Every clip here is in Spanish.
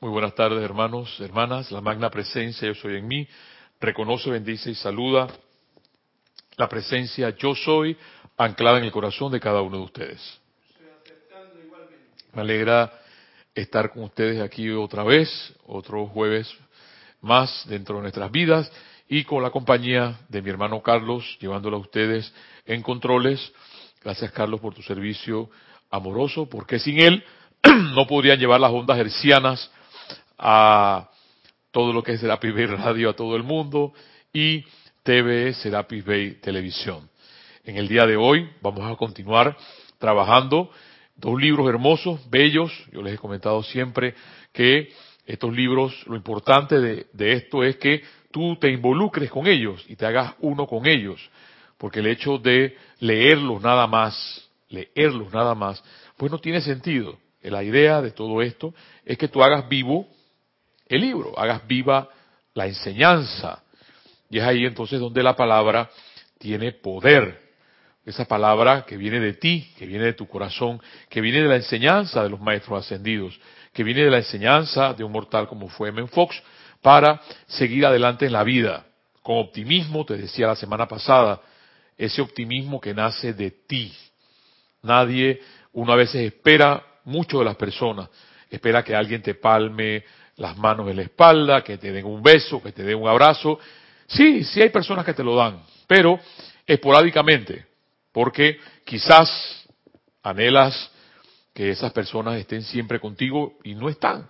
Muy buenas tardes, hermanos, hermanas. La magna presencia, yo soy en mí. Reconoce, bendice y saluda la presencia yo soy anclada en el corazón de cada uno de ustedes. Me alegra estar con ustedes aquí otra vez, otro jueves más dentro de nuestras vidas y con la compañía de mi hermano Carlos, llevándolo a ustedes en controles. Gracias Carlos por tu servicio amoroso, porque sin él no podrían llevar las ondas hercianas a todo lo que es Serapis Bay Radio a todo el mundo y TV Serapis Bay Televisión. En el día de hoy vamos a continuar trabajando dos libros hermosos, bellos. Yo les he comentado siempre que estos libros, lo importante de, de esto es que tú te involucres con ellos y te hagas uno con ellos. Porque el hecho de leerlos nada más, leerlos nada más, pues no tiene sentido. La idea de todo esto es que tú hagas vivo el libro, hagas viva la enseñanza. Y es ahí entonces donde la palabra tiene poder. Esa palabra que viene de ti, que viene de tu corazón, que viene de la enseñanza de los maestros ascendidos, que viene de la enseñanza de un mortal como fue Men Fox, para seguir adelante en la vida. Con optimismo, te decía la semana pasada, ese optimismo que nace de ti. Nadie, uno a veces espera mucho de las personas, espera que alguien te palme las manos en la espalda, que te den un beso, que te den un abrazo. Sí, sí hay personas que te lo dan, pero esporádicamente, porque quizás anhelas que esas personas estén siempre contigo y no están.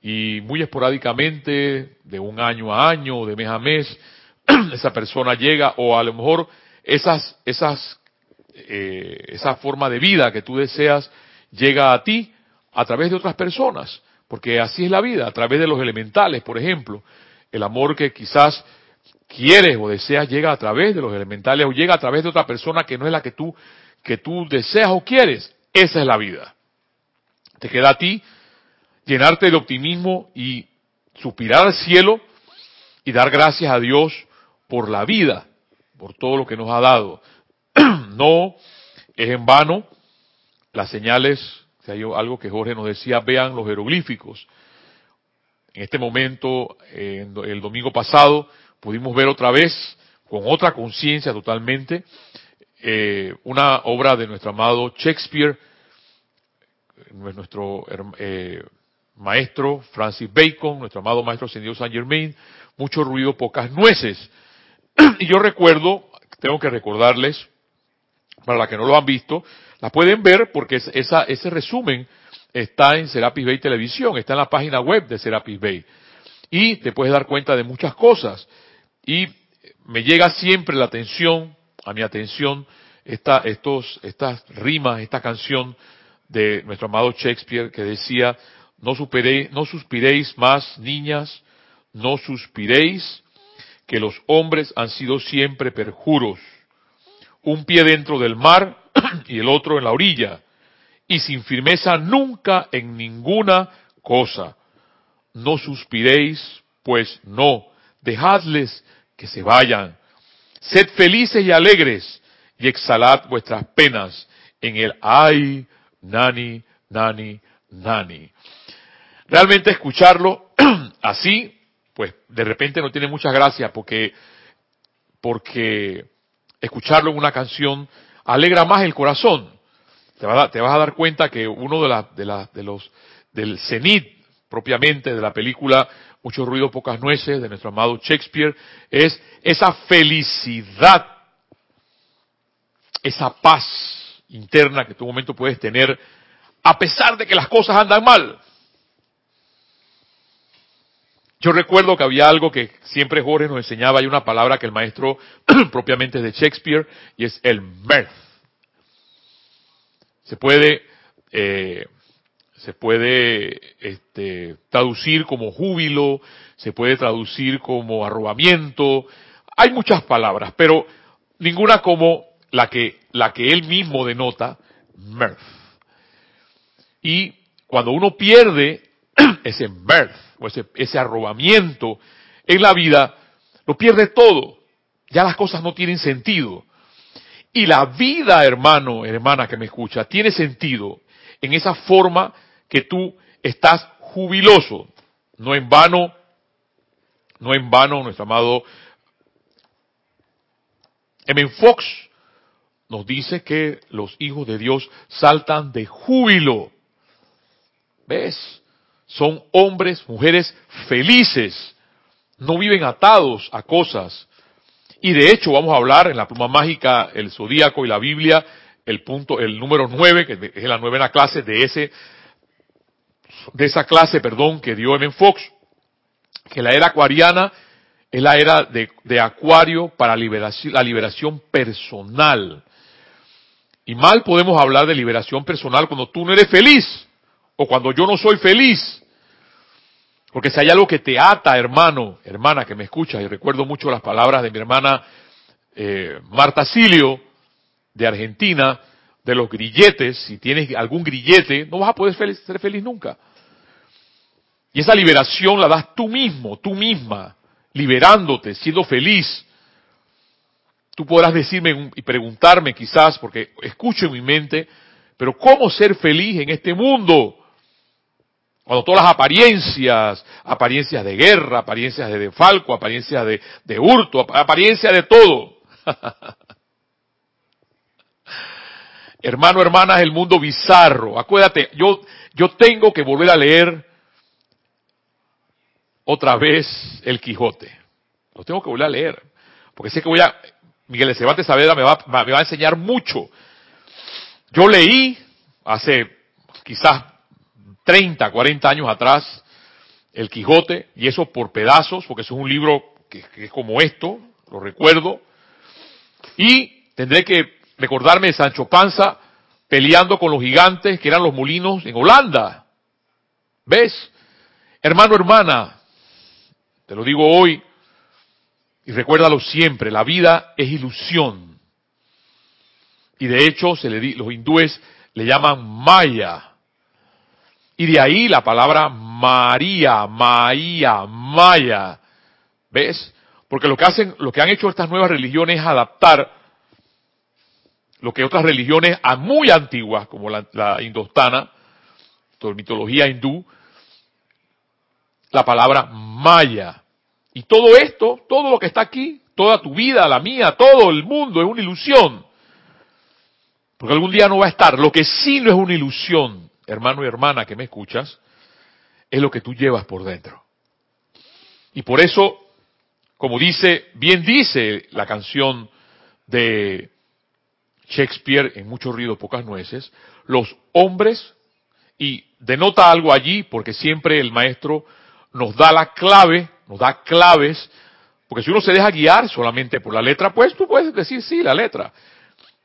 Y muy esporádicamente, de un año a año, de mes a mes, esa persona llega o a lo mejor esas, esas, eh, esa forma de vida que tú deseas llega a ti a través de otras personas, porque así es la vida, a través de los elementales, por ejemplo. El amor que quizás quieres o deseas llega a través de los elementales o llega a través de otra persona que no es la que tú, que tú deseas o quieres. Esa es la vida. Te queda a ti llenarte de optimismo y suspirar al cielo y dar gracias a Dios por la vida, por todo lo que nos ha dado. no es en vano las señales, si hay algo que Jorge nos decía, vean los jeroglíficos. En este momento, el domingo pasado, pudimos ver otra vez, con otra conciencia totalmente, eh, una obra de nuestro amado Shakespeare, nuestro eh, maestro Francis Bacon, nuestro amado maestro ascendido Saint Germain, mucho ruido, pocas nueces. y yo recuerdo, tengo que recordarles, para la que no lo han visto, la pueden ver porque esa, ese resumen está en Serapis Bay Televisión, está en la página web de Serapis Bay. Y te puedes dar cuenta de muchas cosas. Y me llega siempre la atención, a mi atención, esta, estos, estas rimas, esta canción de nuestro amado Shakespeare que decía, no, superéis, no suspiréis más, niñas, no suspiréis, que los hombres han sido siempre perjuros. Un pie dentro del mar y el otro en la orilla, y sin firmeza nunca en ninguna cosa. No suspiréis, pues no, dejadles que se vayan. Sed felices y alegres, y exhalad vuestras penas en el ay, nani, nani, nani. Realmente escucharlo así, pues de repente no tiene mucha gracia porque, porque escucharlo en una canción alegra más el corazón. Te vas a, te vas a dar cuenta que uno de, la, de, la, de los, del cenit propiamente de la película Mucho ruido, pocas nueces de nuestro amado Shakespeare es esa felicidad, esa paz interna que tu momento puedes tener a pesar de que las cosas andan mal. Yo recuerdo que había algo que siempre Jorge nos enseñaba, hay una palabra que el maestro propiamente de Shakespeare, y es el mirth. Se puede, eh, se puede este, traducir como júbilo, se puede traducir como arrobamiento, hay muchas palabras, pero ninguna como la que, la que él mismo denota, mirth. Y cuando uno pierde ese mirth, o ese, ese arrobamiento en la vida, lo pierde todo. Ya las cosas no tienen sentido. Y la vida, hermano, hermana que me escucha, tiene sentido en esa forma que tú estás jubiloso, No en vano, no en vano, nuestro amado M. Fox nos dice que los hijos de Dios saltan de júbilo. ¿Ves? Son hombres, mujeres felices. No viven atados a cosas. Y de hecho vamos a hablar en la pluma mágica, el zodíaco y la Biblia, el punto, el número nueve, que es la novena clase de ese, de esa clase, perdón, que dio M. Fox, que la era acuariana es la era de, de acuario para liberación, la liberación personal. Y mal podemos hablar de liberación personal cuando tú no eres feliz o cuando yo no soy feliz. Porque si hay algo que te ata, hermano, hermana que me escucha, y recuerdo mucho las palabras de mi hermana eh, Marta Silio, de Argentina, de los grilletes, si tienes algún grillete, no vas a poder ser feliz nunca. Y esa liberación la das tú mismo, tú misma, liberándote, siendo feliz. Tú podrás decirme y preguntarme quizás, porque escucho en mi mente, pero ¿cómo ser feliz en este mundo? Cuando todas las apariencias, apariencias de guerra, apariencias de defalco, apariencias de, de hurto, apariencias de todo. Hermano, hermana, es el mundo bizarro. Acuérdate, yo, yo tengo que volver a leer otra vez el Quijote. Lo tengo que volver a leer. Porque sé que voy a, Miguel de Cervantes Saavedra me va, me va a enseñar mucho. Yo leí hace quizás 30, 40 años atrás el Quijote, y eso por pedazos, porque es un libro que, es como esto, lo recuerdo, y tendré que recordarme de Sancho Panza peleando con los gigantes que eran los molinos en Holanda. ¿Ves? Hermano, hermana, te lo digo hoy y recuérdalo siempre, la vida es ilusión. Y de hecho se le, los hindúes le llaman Maya. Y de ahí la palabra María, Maía, Maya. ¿Ves? Porque lo que hacen, lo que han hecho estas nuevas religiones es adaptar lo que otras religiones muy antiguas, como la, la indostana, la mitología hindú, la palabra Maya. Y todo esto, todo lo que está aquí, toda tu vida, la mía, todo el mundo es una ilusión. Porque algún día no va a estar. Lo que sí no es una ilusión hermano y hermana que me escuchas, es lo que tú llevas por dentro. Y por eso, como dice, bien dice la canción de Shakespeare en mucho ruido, pocas nueces, los hombres, y denota algo allí, porque siempre el maestro nos da la clave, nos da claves, porque si uno se deja guiar solamente por la letra, pues tú puedes decir sí, la letra.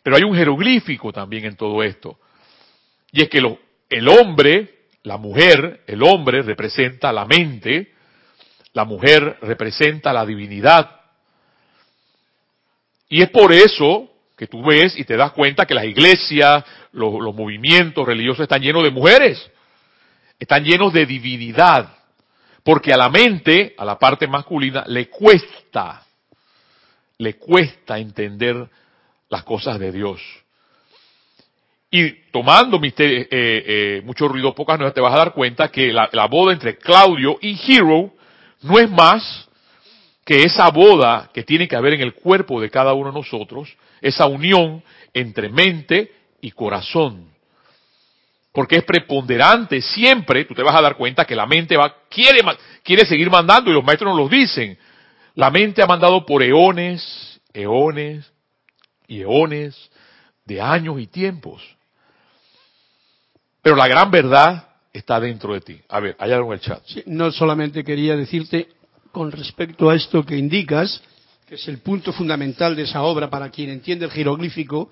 Pero hay un jeroglífico también en todo esto. Y es que los el hombre, la mujer, el hombre representa la mente, la mujer representa la divinidad. Y es por eso que tú ves y te das cuenta que las iglesias, los, movimientos religiosos están llenos de mujeres, están llenos de divinidad, porque a la mente, a la parte masculina, le cuesta, le cuesta entender las cosas de Dios. Y tomando eh, eh, mucho ruido, pocas nuevas, te vas a dar cuenta que la, la boda entre Claudio y Hero no es más que esa boda que tiene que haber en el cuerpo de cada uno de nosotros, esa unión entre mente y corazón. Porque es preponderante siempre, tú te vas a dar cuenta que la mente va, quiere, quiere seguir mandando y los maestros nos lo dicen. La mente ha mandado por eones, eones y eones de años y tiempos. Pero la gran verdad está dentro de ti. A ver, hay algo en el chat. no solamente quería decirte con respecto a esto que indicas, que es el punto fundamental de esa obra para quien entiende el jeroglífico,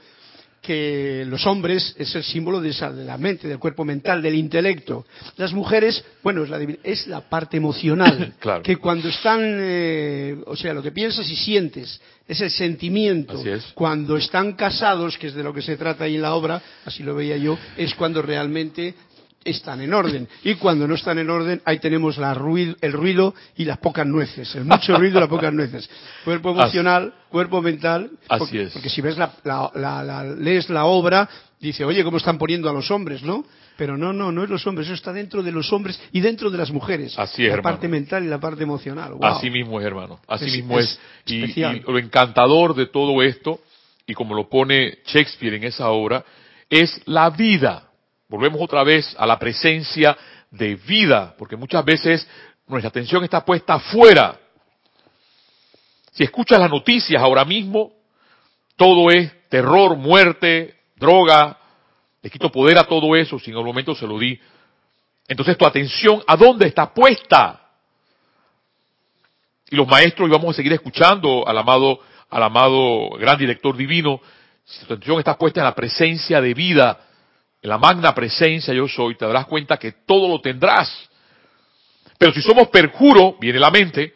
que los hombres es el símbolo de, esa, de la mente, del cuerpo mental, del intelecto. Las mujeres, bueno, es la, es la parte emocional, claro. que cuando están, eh, o sea, lo que piensas y sientes, es el sentimiento. Así es. Cuando están casados, que es de lo que se trata ahí en la obra, así lo veía yo, es cuando realmente están en orden. Y cuando no están en orden, ahí tenemos la ruido, el ruido y las pocas nueces, el mucho ruido y las pocas nueces. Cuerpo emocional, cuerpo mental. Así porque, es. Porque si ves la, la, la, lees la obra, dice, oye, ¿cómo están poniendo a los hombres, no? Pero no, no, no es los hombres, eso está dentro de los hombres y dentro de las mujeres. Así es, la hermano. parte mental y la parte emocional. Wow. Así mismo es, hermano. Así Es- mismo es. es Y- especial. y lo encantador de todo esto, y como lo pone Shakespeare en esa obra, es la vida. Volvemos otra vez a la presencia de vida, porque muchas veces nuestra atención está puesta afuera. Si escuchas las noticias ahora mismo, todo es terror, muerte, droga, le quito poder a todo eso, si en el momento se lo di. Entonces tu atención, ¿a dónde está puesta? Y los maestros, y vamos a seguir escuchando al amado, al amado gran director divino, si tu atención está puesta en la presencia de vida, la magna presencia yo soy, te darás cuenta que todo lo tendrás. Pero si somos perjuro, viene la mente,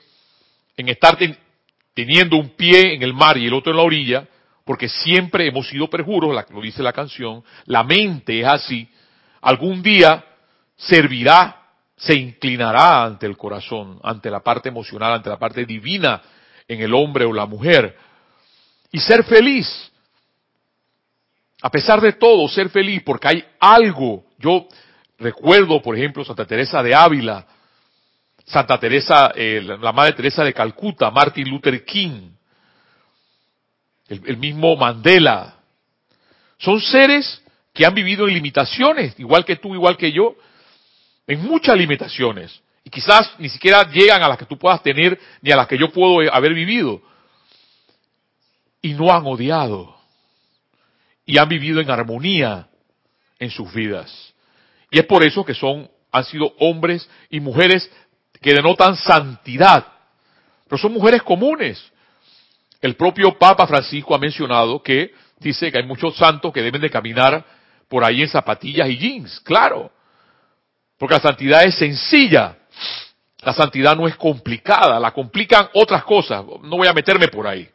en estar ten- teniendo un pie en el mar y el otro en la orilla, porque siempre hemos sido perjuros, lo dice la canción, la mente es así, algún día servirá, se inclinará ante el corazón, ante la parte emocional, ante la parte divina en el hombre o la mujer, y ser feliz. A pesar de todo, ser feliz, porque hay algo. Yo recuerdo, por ejemplo, Santa Teresa de Ávila, Santa Teresa, eh, la Madre Teresa de Calcuta, Martin Luther King, el, el mismo Mandela. Son seres que han vivido en limitaciones, igual que tú, igual que yo, en muchas limitaciones. Y quizás ni siquiera llegan a las que tú puedas tener, ni a las que yo puedo eh, haber vivido. Y no han odiado. Y han vivido en armonía en sus vidas. Y es por eso que son, han sido hombres y mujeres que denotan santidad. Pero son mujeres comunes. El propio Papa Francisco ha mencionado que dice que hay muchos santos que deben de caminar por ahí en zapatillas y jeans. Claro. Porque la santidad es sencilla. La santidad no es complicada. La complican otras cosas. No voy a meterme por ahí.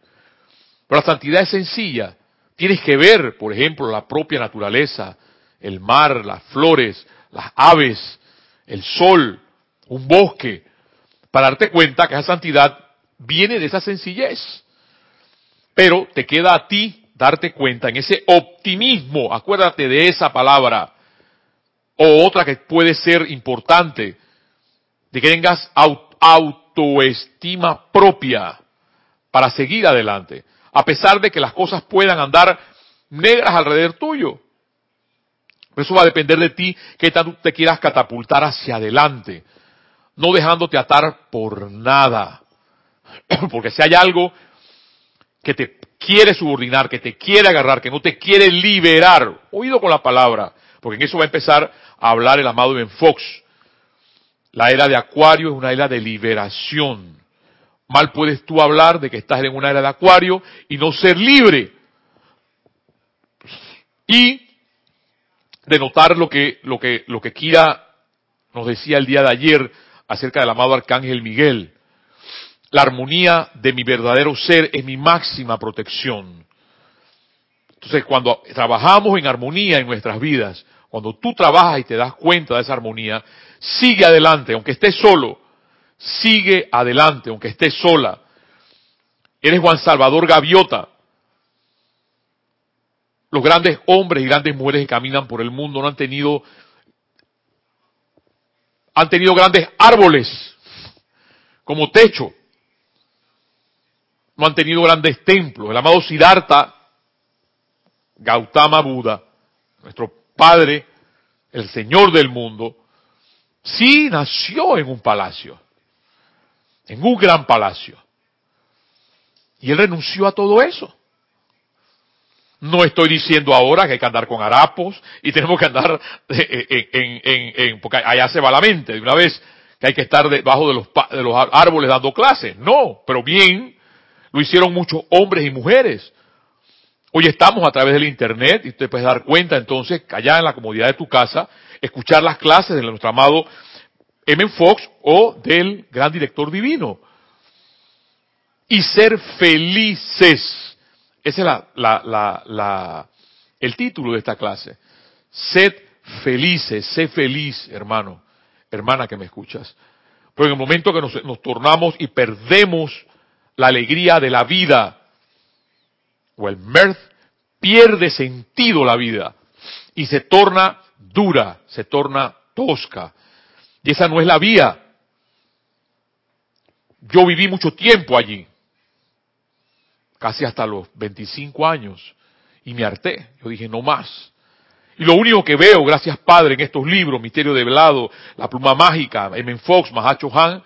Pero la santidad es sencilla. Tienes que ver, por ejemplo, la propia naturaleza, el mar, las flores, las aves, el sol, un bosque, para darte cuenta que esa santidad viene de esa sencillez. Pero te queda a ti darte cuenta en ese optimismo, acuérdate de esa palabra, o otra que puede ser importante, de que tengas au- autoestima propia para seguir adelante, a pesar de que las cosas puedan andar negras alrededor tuyo. Eso va a depender de ti, que tanto te quieras catapultar hacia adelante, no dejándote atar por nada. Porque si hay algo que te quiere subordinar, que te quiere agarrar, que no te quiere liberar, oído con la palabra, porque en eso va a empezar a hablar el amado Ben Fox. La era de Acuario es una era de liberación. Mal puedes tú hablar de que estás en una era de Acuario y no ser libre. Y denotar lo que, lo que, lo que Kira nos decía el día de ayer acerca del amado Arcángel Miguel. La armonía de mi verdadero ser es mi máxima protección. Entonces, cuando trabajamos en armonía en nuestras vidas, cuando tú trabajas y te das cuenta de esa armonía, sigue adelante, aunque estés solo, sigue adelante, aunque estés sola. Eres Juan Salvador Gaviota. Los grandes hombres y grandes mujeres que caminan por el mundo no han tenido, han tenido grandes árboles como techo. No han tenido grandes templos. El amado Siddhartha, Gautama Buda, nuestro padre, el Señor del mundo, sí nació en un palacio, en un gran palacio. Y él renunció a todo eso. No estoy diciendo ahora que hay que andar con harapos y tenemos que andar en, en, en, en porque allá se va la mente de una vez que hay que estar debajo de los, de los árboles dando clases. No, pero bien, lo hicieron muchos hombres y mujeres. Hoy estamos a través del internet y te puedes dar cuenta entonces, allá en la comodidad de tu casa, escuchar las clases de nuestro amado M. Fox o del gran director divino. Y ser felices. Ese es la, la, la, el título de esta clase. Sed felices, sé feliz, hermano, hermana que me escuchas. Pero en el momento que nos, nos tornamos y perdemos la alegría de la vida, o el mirth, pierde sentido la vida. y se torna dura, se torna tosca. Y esa no es la vía. Yo viví mucho tiempo allí, casi hasta los 25 años, y me harté. Yo dije, no más. Y lo único que veo, gracias Padre, en estos libros, Misterio de Velado, La Pluma Mágica, M. Fox, Mahacho Han,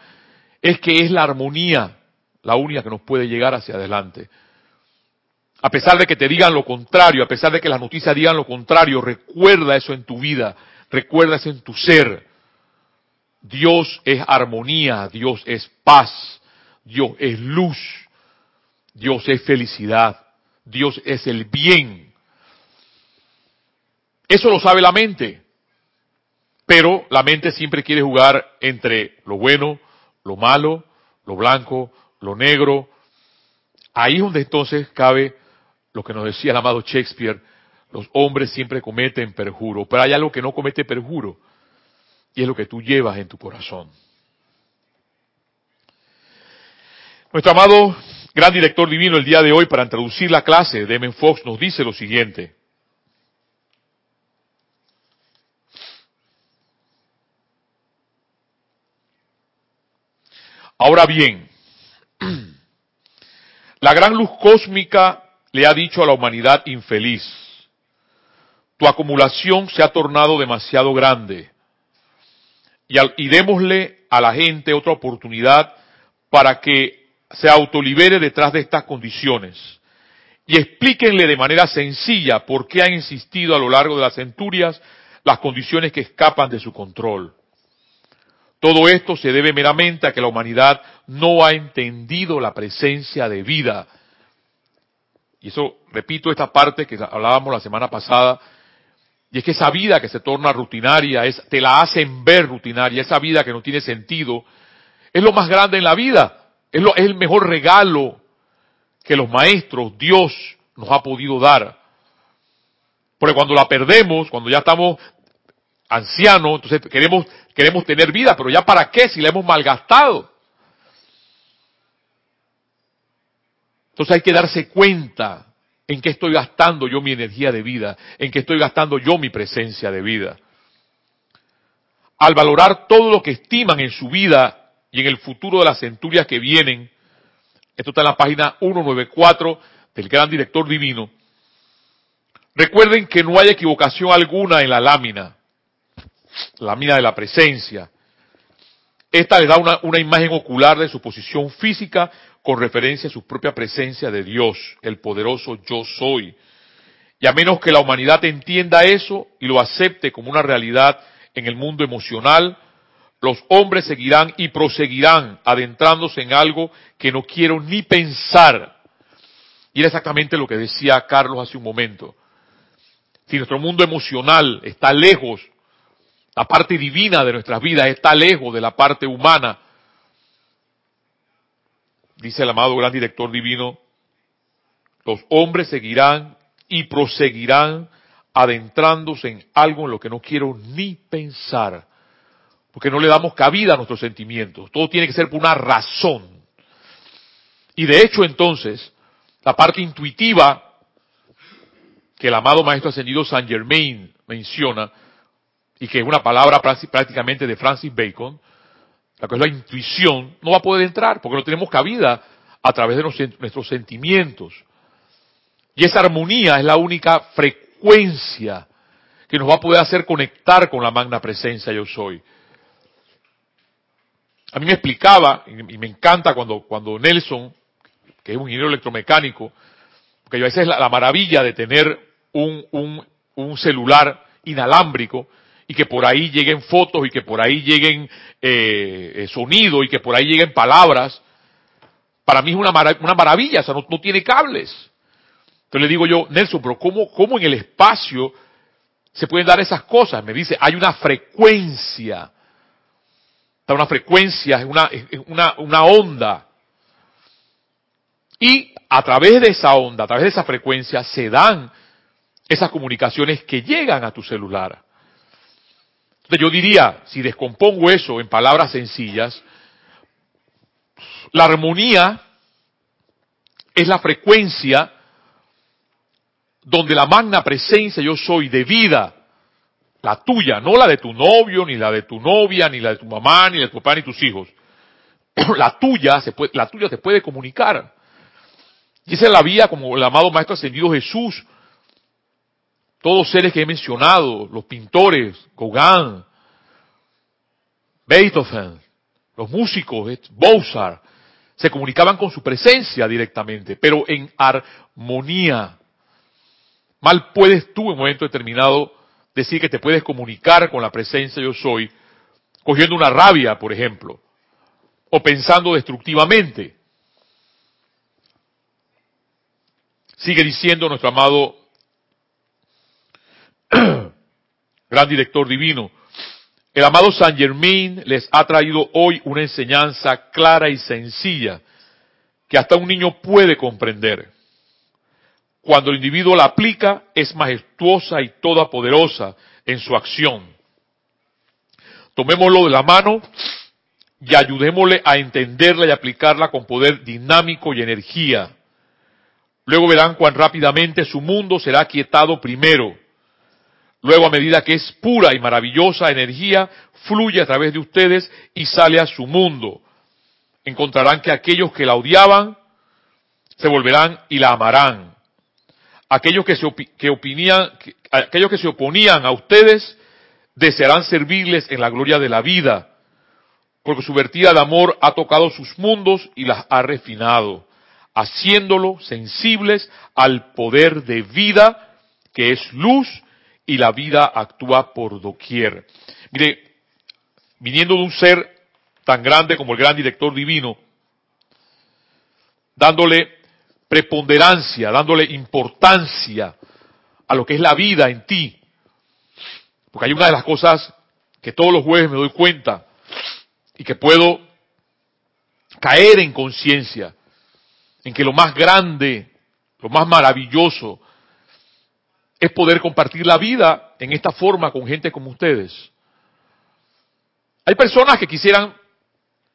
es que es la armonía la única que nos puede llegar hacia adelante. A pesar de que te digan lo contrario, a pesar de que las noticias digan lo contrario, recuerda eso en tu vida, recuerda eso en tu ser. Dios es armonía, Dios es paz, Dios es luz, Dios es felicidad, Dios es el bien. Eso lo sabe la mente, pero la mente siempre quiere jugar entre lo bueno, lo malo, lo blanco, lo negro. Ahí es donde entonces cabe lo que nos decía el amado Shakespeare, los hombres siempre cometen perjuro, pero hay algo que no comete perjuro, y es lo que tú llevas en tu corazón. Nuestro amado gran director divino el día de hoy, para introducir la clase, Demen Fox, nos dice lo siguiente. Ahora bien, la gran luz cósmica le ha dicho a la humanidad infeliz, tu acumulación se ha tornado demasiado grande y, démosle a la gente otra oportunidad para que se autolibere detrás de estas condiciones y explíquenle de manera sencilla por qué han insistido a lo largo de las centurias las condiciones que escapan de su control. Todo esto se debe meramente a que la humanidad no ha entendido la presencia de vida y eso, repito esta parte que hablábamos la semana pasada, y es que esa vida que se torna rutinaria, es, te la hacen ver rutinaria, esa vida que no tiene sentido, es lo más grande en la vida, es, es el mejor regalo que los maestros, Dios, nos ha podido dar. Porque cuando la perdemos, cuando ya estamos ancianos, entonces queremos, queremos tener vida, pero ya para qué si la hemos malgastado. Entonces hay que darse cuenta en qué estoy gastando yo mi energía de vida, en qué estoy gastando yo mi presencia de vida. Al valorar todo lo que estiman en su vida y en el futuro de las centurias que vienen, esto está en la página 194 del gran director divino, recuerden que no hay equivocación alguna en la lámina, lámina de la presencia. Esta le da una imagen ocular de su posición física con referencia a su propia presencia de Dios, el poderoso yo soy. Y a menos que la humanidad entienda eso y lo acepte como una realidad en el mundo emocional, los hombres seguirán y proseguirán adentrándose en algo que no quiero ni pensar. Y era exactamente lo que decía Carlos hace un momento. Si nuestro mundo emocional está lejos, la parte divina de nuestras vidas está lejos de la parte humana, dice el amado gran director divino, los hombres seguirán y proseguirán adentrándose en algo en lo que no quiero ni pensar, porque no le damos cabida a nuestros sentimientos, todo tiene que ser por una razón. Y de hecho entonces, la parte intuitiva que el amado Maestro Ascendido Saint Germain menciona, y que es una palabra prácticamente de Francis Bacon, la que es la intuición, no va a poder entrar porque no tenemos cabida a través de nuestros sentimientos. Y esa armonía es la única frecuencia que nos va a poder hacer conectar con la magna presencia yo soy. A mí me explicaba, y me encanta cuando, cuando Nelson, que es un ingeniero electromecánico, porque a veces es la, maravilla de tener un, un, un celular inalámbrico, y que por ahí lleguen fotos y que por ahí lleguen eh, eh sonido y que por ahí lleguen palabras, para mí es una, una maravilla, o sea, no, tiene cables. Entonces le digo yo, Nelson, pero ¿cómo, ¿cómo en el espacio se pueden dar esas cosas? Me dice, hay una frecuencia, está una frecuencia, es una, una, una onda. Y a través de esa onda, a través de esa frecuencia, se dan esas comunicaciones que llegan a tu celular yo diría, si descompongo eso en palabras sencillas, la armonía es la frecuencia donde la magna presencia yo soy de vida la tuya, no la de tu novio, ni la de tu novia, ni la de tu mamá, ni la de tu papá, ni tus hijos. la tuya, se puede, la tuya te puede comunicar. Y esa es la vía como el amado Maestro Ascendido Jesús. Todos seres que he mencionado, los pintores, Gauguin, Beethoven, los músicos, Mozart, se comunicaban con su presencia directamente, pero en armonía. Mal puedes tú en un momento determinado decir que te puedes comunicar con la presencia yo soy, cogiendo una rabia, por ejemplo, o pensando destructivamente. Sigue diciendo nuestro amado gran director divino, el amado Saint Germain les ha traído hoy una enseñanza clara y sencilla que hasta un niño puede comprender. Cuando el individuo la aplica, es majestuosa y toda poderosa en su acción. Tomémoslo de la mano y ayudémosle a entenderla y aplicarla con poder dinámico y energía. Luego verán cuán rápidamente su mundo será quietado primero. Luego, a medida que es pura y maravillosa energía, fluye a través de ustedes y sale a su mundo. Encontrarán que aquellos que la odiaban se volverán y la amarán aquellos que se, que opinían, aquellos que se oponían a ustedes desearán servirles en la gloria de la vida, porque su vertida de amor ha tocado sus mundos y las ha refinado, haciéndolo sensibles al poder de vida que es luz y la vida actúa por doquier. Mire, viniendo de un ser tan grande como el gran director divino, dándole preponderancia, dándole importancia a lo que es la vida en ti. Porque hay una de las cosas que todos los jueves me doy cuenta y que puedo caer en conciencia, en que lo más grande, lo más maravilloso, es poder compartir la vida en esta forma con gente como ustedes. Hay personas que quisieran,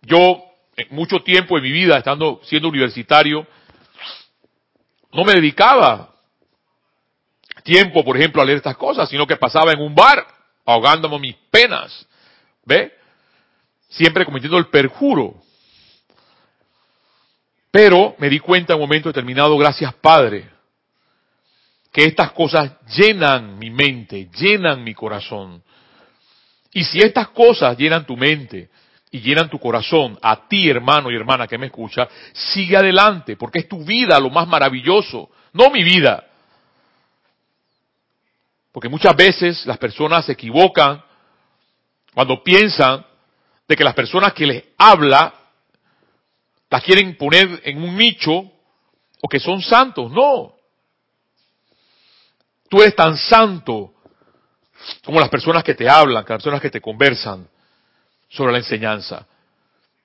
yo mucho tiempo en mi vida, estando siendo universitario, no me dedicaba tiempo, por ejemplo, a leer estas cosas, sino que pasaba en un bar ahogándome mis penas. ¿Ve? Siempre cometiendo el perjuro. Pero me di cuenta en un momento determinado, gracias Padre, que estas cosas llenan mi mente, llenan mi corazón. Y si estas cosas llenan tu mente, y llenan tu corazón, a ti hermano y hermana que me escucha, sigue adelante, porque es tu vida lo más maravilloso, no mi vida. Porque muchas veces las personas se equivocan cuando piensan de que las personas que les habla las quieren poner en un nicho o que son santos. No. Tú eres tan santo como las personas que te hablan, las personas que te conversan sobre la enseñanza.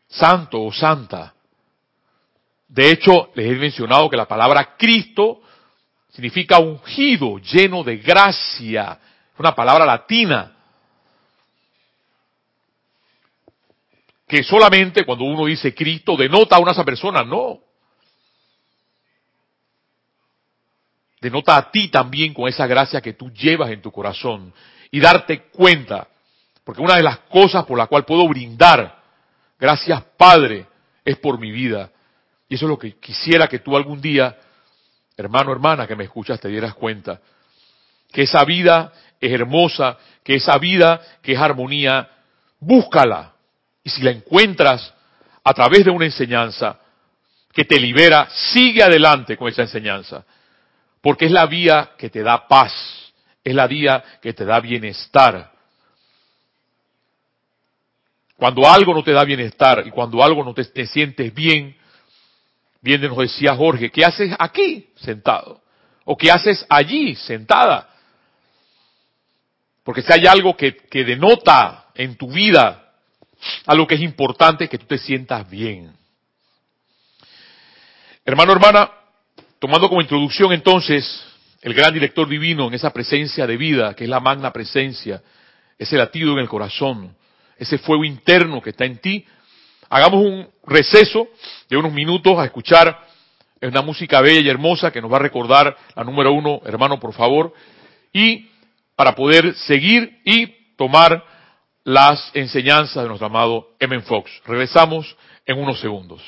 Santo o santa. De hecho, les he mencionado que la palabra Cristo significa ungido, lleno de gracia. Es una palabra latina. Que solamente cuando uno dice Cristo denota a una esa persona, no. Denota a ti también con esa gracia que tú llevas en tu corazón. Y darte cuenta porque una de las cosas por la cual puedo brindar, gracias Padre, es por mi vida. Y eso es lo que quisiera que tú algún día, hermano, hermana, que me escuchas, te dieras cuenta. Que esa vida es hermosa, que esa vida que es armonía, búscala. Y si la encuentras a través de una enseñanza que te libera, sigue adelante con esa enseñanza. Porque es la vía que te da paz, es la vía que te da bienestar. Cuando algo no te da bienestar y cuando algo no te, sientes bien, bien nos decía Jorge, ¿qué haces aquí sentado? ¿O qué haces allí sentada? Porque si hay algo que, que denota en tu vida algo que es importante, que tú te sientas bien. Hermano, hermana, tomando como introducción entonces el gran director divino en esa presencia de vida, que es la magna presencia, ese latido en el corazón, ese fuego interno que está en ti. Hagamos un receso de unos minutos a escuchar una música bella y hermosa que nos va a recordar la número uno, hermano, por favor. Y para poder seguir y tomar las enseñanzas de nuestro amado M. Fox. Regresamos en unos segundos.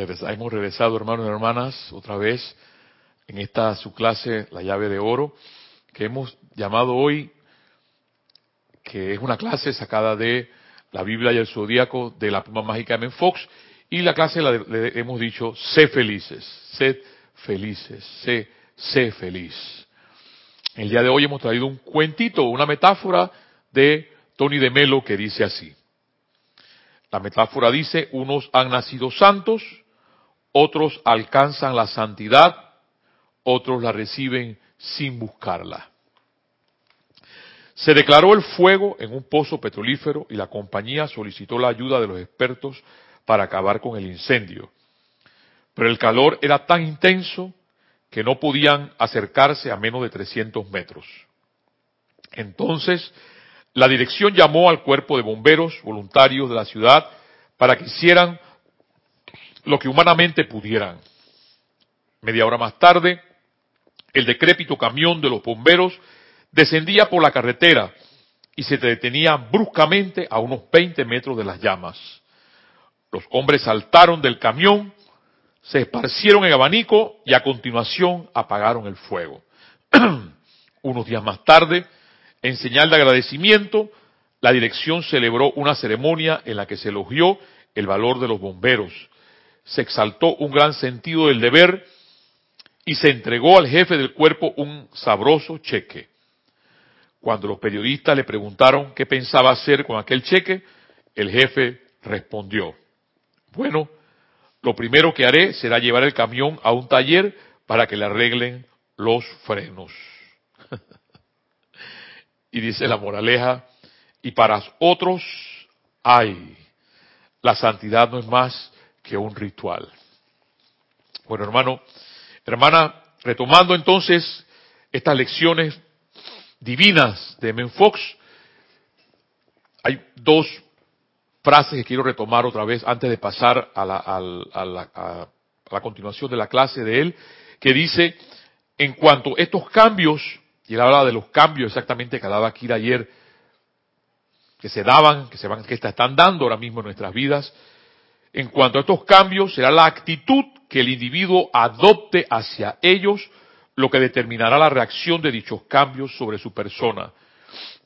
Hemos regresado, hermanos y hermanas, otra vez en esta su clase, La llave de oro, que hemos llamado hoy, que es una clase sacada de la Biblia y el Zodíaco de la pluma mágica de Men Fox, y la clase la, le hemos dicho, sé felices, sed felices, sé, sé feliz. El día de hoy hemos traído un cuentito, una metáfora de Tony de Melo que dice así. La metáfora dice, unos han nacido santos, otros alcanzan la santidad, otros la reciben sin buscarla. Se declaró el fuego en un pozo petrolífero y la compañía solicitó la ayuda de los expertos para acabar con el incendio. Pero el calor era tan intenso que no podían acercarse a menos de 300 metros. Entonces, la dirección llamó al cuerpo de bomberos voluntarios de la ciudad para que hicieran lo que humanamente pudieran. Media hora más tarde, el decrépito camión de los bomberos descendía por la carretera y se detenía bruscamente a unos 20 metros de las llamas. Los hombres saltaron del camión, se esparcieron en abanico y a continuación apagaron el fuego. Unos días más tarde, en señal de agradecimiento, la dirección celebró una ceremonia en la que se elogió el valor de los bomberos, se exaltó un gran sentido del deber y se entregó al jefe del cuerpo un sabroso cheque. Cuando los periodistas le preguntaron qué pensaba hacer con aquel cheque, el jefe respondió, bueno, lo primero que haré será llevar el camión a un taller para que le arreglen los frenos. y dice la moraleja, y para otros hay, la santidad no es más que un ritual. Bueno, hermano, hermana, retomando entonces estas lecciones divinas de Menfox, hay dos frases que quiero retomar otra vez antes de pasar a la, a la continuación de la clase de él, que dice, en cuanto a estos cambios, y él habla de los cambios exactamente que daba aquí ayer, que se daban, que se van, que están dando ahora mismo en nuestras vidas, en cuanto a estos cambios, será la actitud que el individuo adopte hacia ellos lo que determinará la reacción de dichos cambios sobre su persona.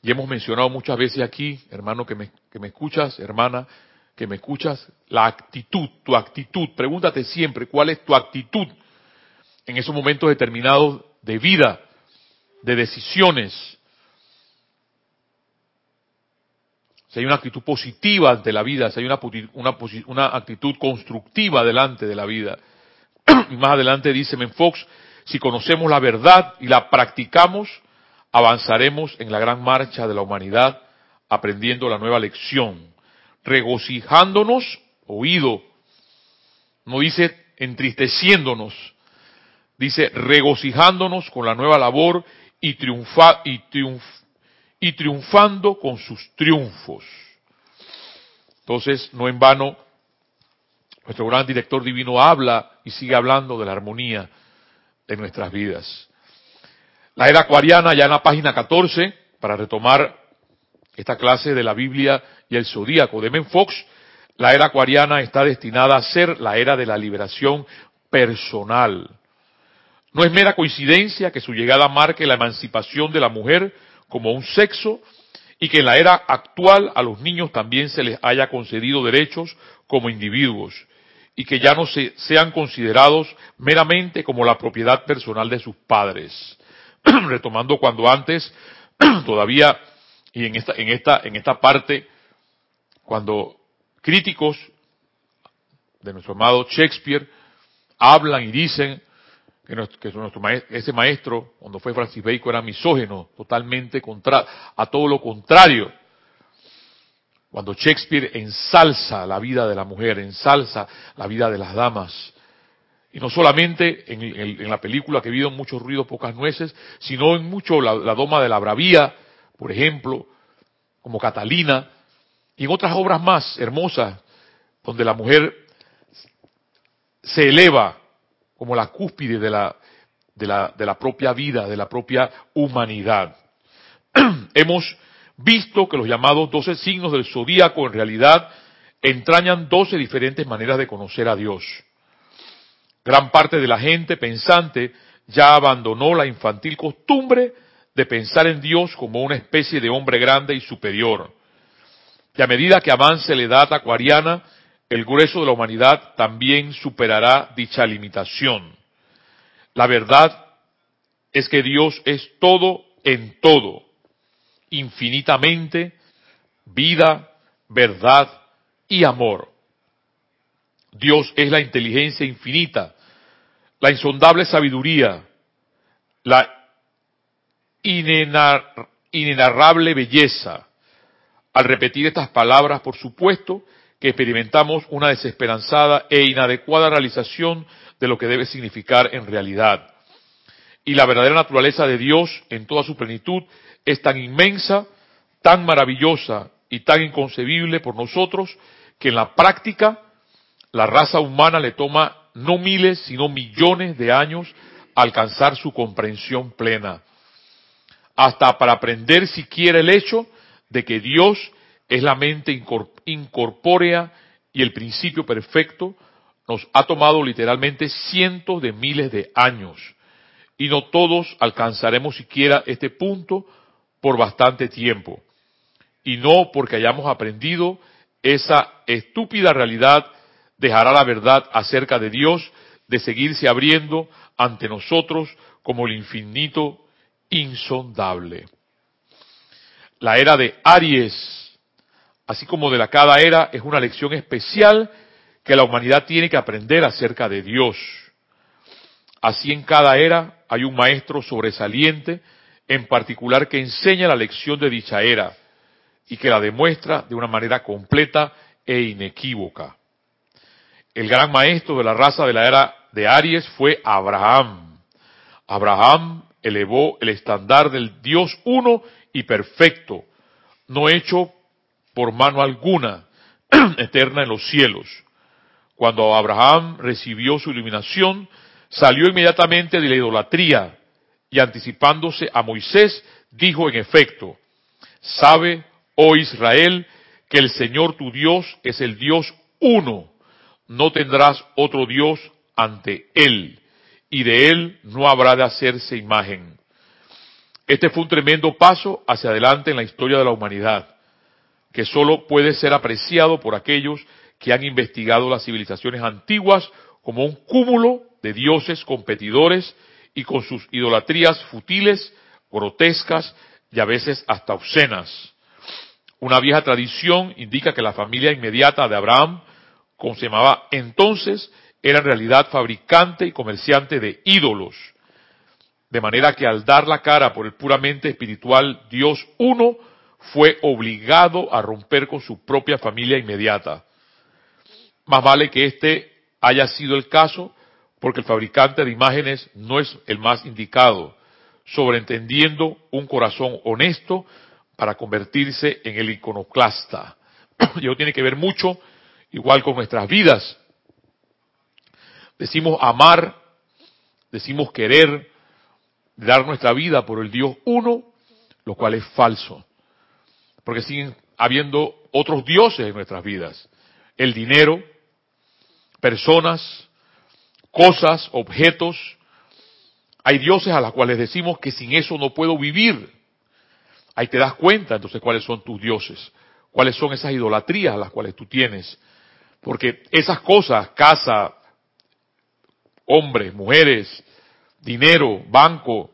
Y hemos mencionado muchas veces aquí, hermano que me, que me escuchas, hermana que me escuchas, la actitud, tu actitud. Pregúntate siempre cuál es tu actitud en esos momentos determinados de vida, de decisiones, si hay una actitud positiva ante la vida, si hay una, actitud constructiva delante de la vida. y más adelante dice Menfox, si conocemos la verdad y la practicamos, avanzaremos en la gran marcha de la humanidad, aprendiendo la nueva lección, regocijándonos, oído, no dice entristeciéndonos, dice regocijándonos con la nueva labor y, triunfa, y triunf, y triunfando con sus triunfos. Entonces, no en vano, nuestro gran director divino habla y sigue hablando de la armonía de nuestras vidas. La era acuariana, ya en la página 14, para retomar esta clase de la Biblia y el zodíaco de Menfox, la era acuariana está destinada a ser la era de la liberación personal. No es mera coincidencia que su llegada marque la emancipación de la mujer como un sexo y que en la era actual a los niños también se les haya concedido derechos como individuos y que ya no se, sean considerados meramente como la propiedad personal de sus padres. Retomando cuando antes todavía y en esta en esta en esta parte cuando críticos de nuestro amado Shakespeare hablan y dicen que, nuestro, ese maestro, cuando fue Francis Bacon, era misógeno, totalmente contra, a todo lo contrario. Cuando Shakespeare ensalza la vida de la mujer, ensalza la vida de las damas, y no solamente en, la película que habido mucho ruido, pocas nueces, sino en mucho la, la Doma de la Bravía, por ejemplo, como Catalina, y en otras obras más hermosas, donde la mujer se eleva como la cúspide de la, de la, de la propia vida, de la propia humanidad. Hemos visto que los llamados doce signos del zodíaco en realidad entrañan doce diferentes maneras de conocer a Dios. Gran parte de la gente pensante ya abandonó la infantil costumbre de pensar en Dios como una especie de hombre grande y superior. Y a medida que avance la edad acuariana, el grueso de la humanidad también superará dicha limitación. La verdad es que Dios es todo en todo, infinitamente, vida, verdad y amor. Dios es la inteligencia infinita, la insondable sabiduría, la inenarrable belleza. Al repetir estas palabras, por supuesto, experimentamos una desesperanzada e inadecuada realización de lo que debe significar en realidad. Y la verdadera naturaleza de Dios en toda su plenitud es tan inmensa, tan maravillosa y tan inconcebible por nosotros que en la práctica la raza humana le toma no miles, sino millones de años alcanzar su comprensión plena. Hasta para aprender siquiera el hecho de que Dios es la mente incorpórea y el principio perfecto, nos ha tomado literalmente cientos de miles de años. y no todos alcanzaremos siquiera este punto por bastante tiempo. Y no porque hayamos aprendido esa estúpida realidad dejará la verdad acerca de Dios de seguirse abriendo ante nosotros como el infinito insondable. La era de Aries, así como de la cada era, es una lección especial que la humanidad tiene que aprender acerca de Dios. Así en cada era hay un maestro sobresaliente, en particular que enseña la lección de dicha era y que la demuestra de una manera completa e inequívoca. El gran maestro de la raza de la era de Aries fue Abraham. Abraham elevó el estándar del Dios uno y perfecto, no hecho por mano alguna, eterna en los cielos. Cuando Abraham recibió su iluminación, salió inmediatamente de la idolatría y anticipándose a Moisés, dijo en efecto, sabe, oh Israel, que el Señor tu Dios es el Dios uno, no tendrás otro Dios ante Él, y de Él no habrá de hacerse imagen. Este fue un tremendo paso hacia adelante en la historia de la humanidad, que solo puede ser apreciado por aquellos que han investigado las civilizaciones antiguas como un cúmulo de dioses competidores y con sus idolatrías futiles, grotescas y a veces hasta obscenas. Una vieja tradición indica que la familia inmediata de Abraham, como se llamaba entonces, era en realidad fabricante y comerciante de ídolos. De manera que al dar la cara por el puramente espiritual Dios uno, fue obligado a romper con su propia familia inmediata. Más vale que este haya sido el caso, porque el fabricante de imágenes no es el más indicado, sobreentendiendo un corazón honesto para convertirse en el iconoclasta. y eso tiene que ver mucho, igual con nuestras vidas. Decimos amar, decimos querer, dar nuestra vida por el Dios uno, lo cual es falso. Porque siguen habiendo otros dioses en nuestras vidas. El dinero, personas, cosas, objetos. Hay dioses a los cuales decimos que sin eso no puedo vivir. Ahí te das cuenta entonces cuáles son tus dioses, cuáles son esas idolatrías a las cuales tú tienes. Porque esas cosas, casa, hombres, mujeres, dinero, banco,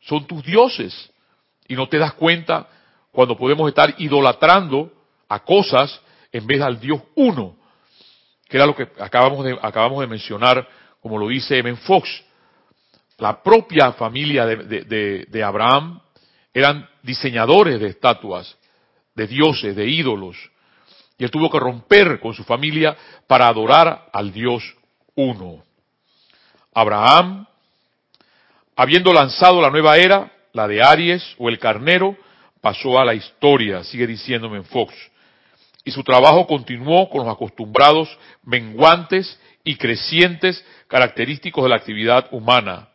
son tus dioses. Y no te das cuenta cuando podemos estar idolatrando a cosas en vez al Dios uno, que era lo que acabamos de, acabamos de mencionar, como lo dice Emen Fox. La propia familia de, de, de Abraham eran diseñadores de estatuas, de dioses, de ídolos. Y él tuvo que romper con su familia para adorar al Dios uno. Abraham, habiendo lanzado la nueva era, la de Aries o el carnero, pasó a la historia, sigue diciéndome en Fox. Y su trabajo continuó con los acostumbrados menguantes y crecientes característicos de la actividad humana.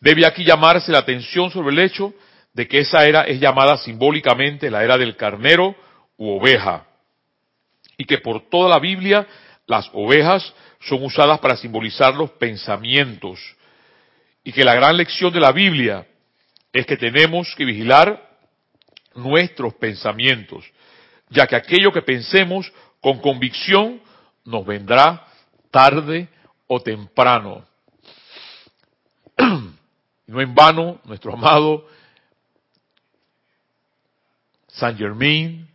Debe aquí llamarse la atención sobre el hecho de que esa era es llamada simbólicamente la era del carnero u oveja, y que por toda la Biblia las ovejas son usadas para simbolizar los pensamientos. Y que la gran lección de la Biblia es que tenemos que vigilar nuestros pensamientos, ya que aquello que pensemos con convicción nos vendrá tarde o temprano. No en vano, nuestro amado Saint Germain,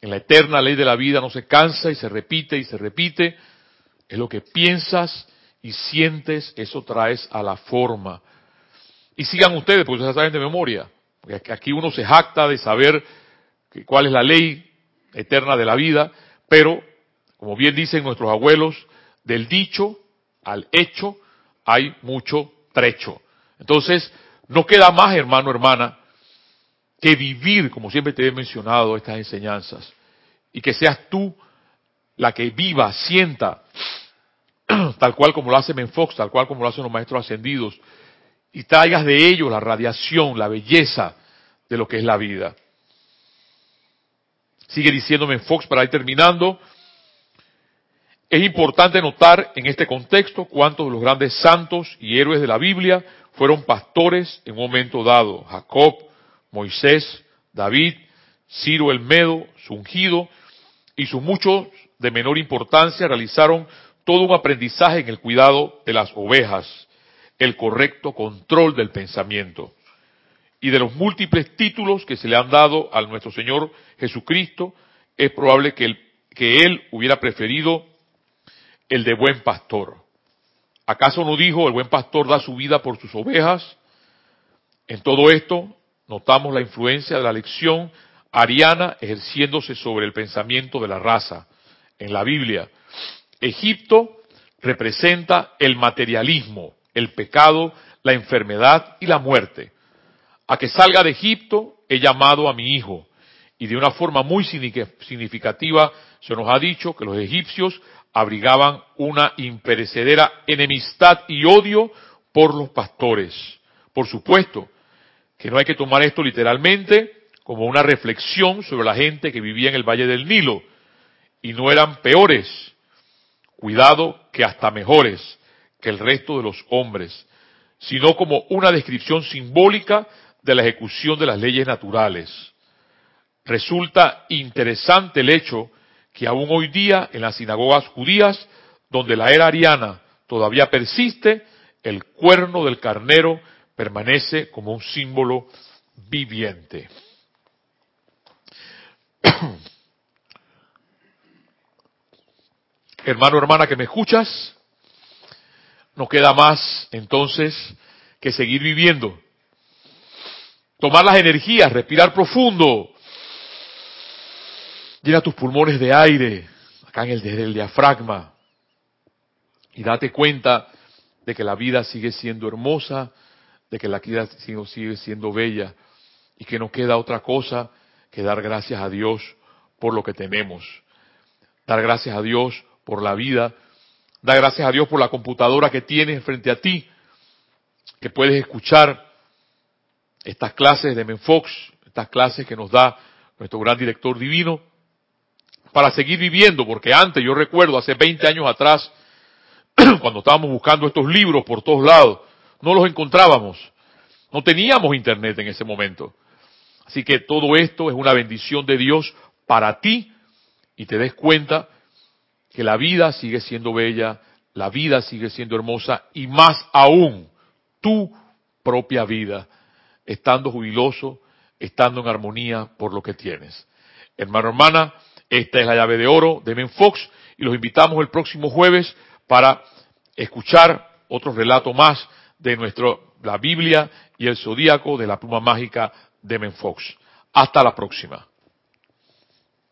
en la eterna ley de la vida no se cansa y se repite y se repite, es lo que piensas y sientes, eso traes a la forma. Y sigan ustedes, porque ustedes saben de memoria. Porque aquí uno se jacta de saber cuál es la ley eterna de la vida, pero, como bien dicen nuestros abuelos, del dicho al hecho hay mucho trecho. Entonces, no queda más, hermano, hermana, que vivir, como siempre te he mencionado, estas enseñanzas. Y que seas tú la que viva, sienta, tal cual como lo hace Menfox, tal cual como lo hacen los maestros ascendidos, y traigas de ellos la radiación, la belleza de lo que es la vida. Sigue diciéndome Fox para ir terminando. Es importante notar en este contexto cuántos de los grandes santos y héroes de la Biblia fueron pastores en un momento dado. Jacob, Moisés, David, Ciro el Medo, su ungido y sus muchos de menor importancia realizaron todo un aprendizaje en el cuidado de las ovejas, el correcto control del pensamiento y de los múltiples títulos que se le han dado a nuestro Señor Jesucristo, es probable que que él hubiera preferido el de buen pastor. ¿Acaso no dijo el buen pastor da su vida por sus ovejas? En todo esto notamos la influencia de la lección ariana ejerciéndose sobre el pensamiento de la raza. En la Biblia, Egipto representa el materialismo, el pecado, la enfermedad y la muerte. A que salga de Egipto he llamado a mi hijo. Y de una forma muy significativa se nos ha dicho que los egipcios abrigaban una imperecedera enemistad y odio por los pastores. Por supuesto que no hay que tomar esto literalmente como una reflexión sobre la gente que vivía en el Valle del Nilo y no eran peores, cuidado que hasta mejores que el resto de los hombres, sino como una descripción simbólica de la ejecución de las leyes naturales. Resulta interesante el hecho que aún hoy día en las sinagogas judías, donde la era ariana todavía persiste, el cuerno del carnero permanece como un símbolo viviente. Hermano, hermana que me escuchas, no queda más entonces que seguir viviendo. Tomar las energías, respirar profundo, Llena tus pulmones de aire, acá en el, el diafragma, y date cuenta de que la vida sigue siendo hermosa, de que la vida sigue siendo bella, y que no queda otra cosa que dar gracias a Dios por lo que tenemos. Dar gracias a Dios por la vida, dar gracias a Dios por la computadora que tienes frente a ti, que puedes escuchar estas clases de Menfox, estas clases que nos da nuestro gran director divino, para seguir viviendo, porque antes, yo recuerdo, hace 20 años atrás, cuando estábamos buscando estos libros por todos lados, no los encontrábamos. No teníamos internet en ese momento. Así que todo esto es una bendición de Dios para ti y te des cuenta que la vida sigue siendo bella, la vida sigue siendo hermosa y más aún tu propia vida, estando jubiloso, estando en armonía por lo que tienes. Hermano, hermana, esta es la llave de oro de Fox y los invitamos el próximo jueves para escuchar otro relato más de nuestro, la Biblia y el zodíaco de la pluma mágica de Fox. Hasta la próxima.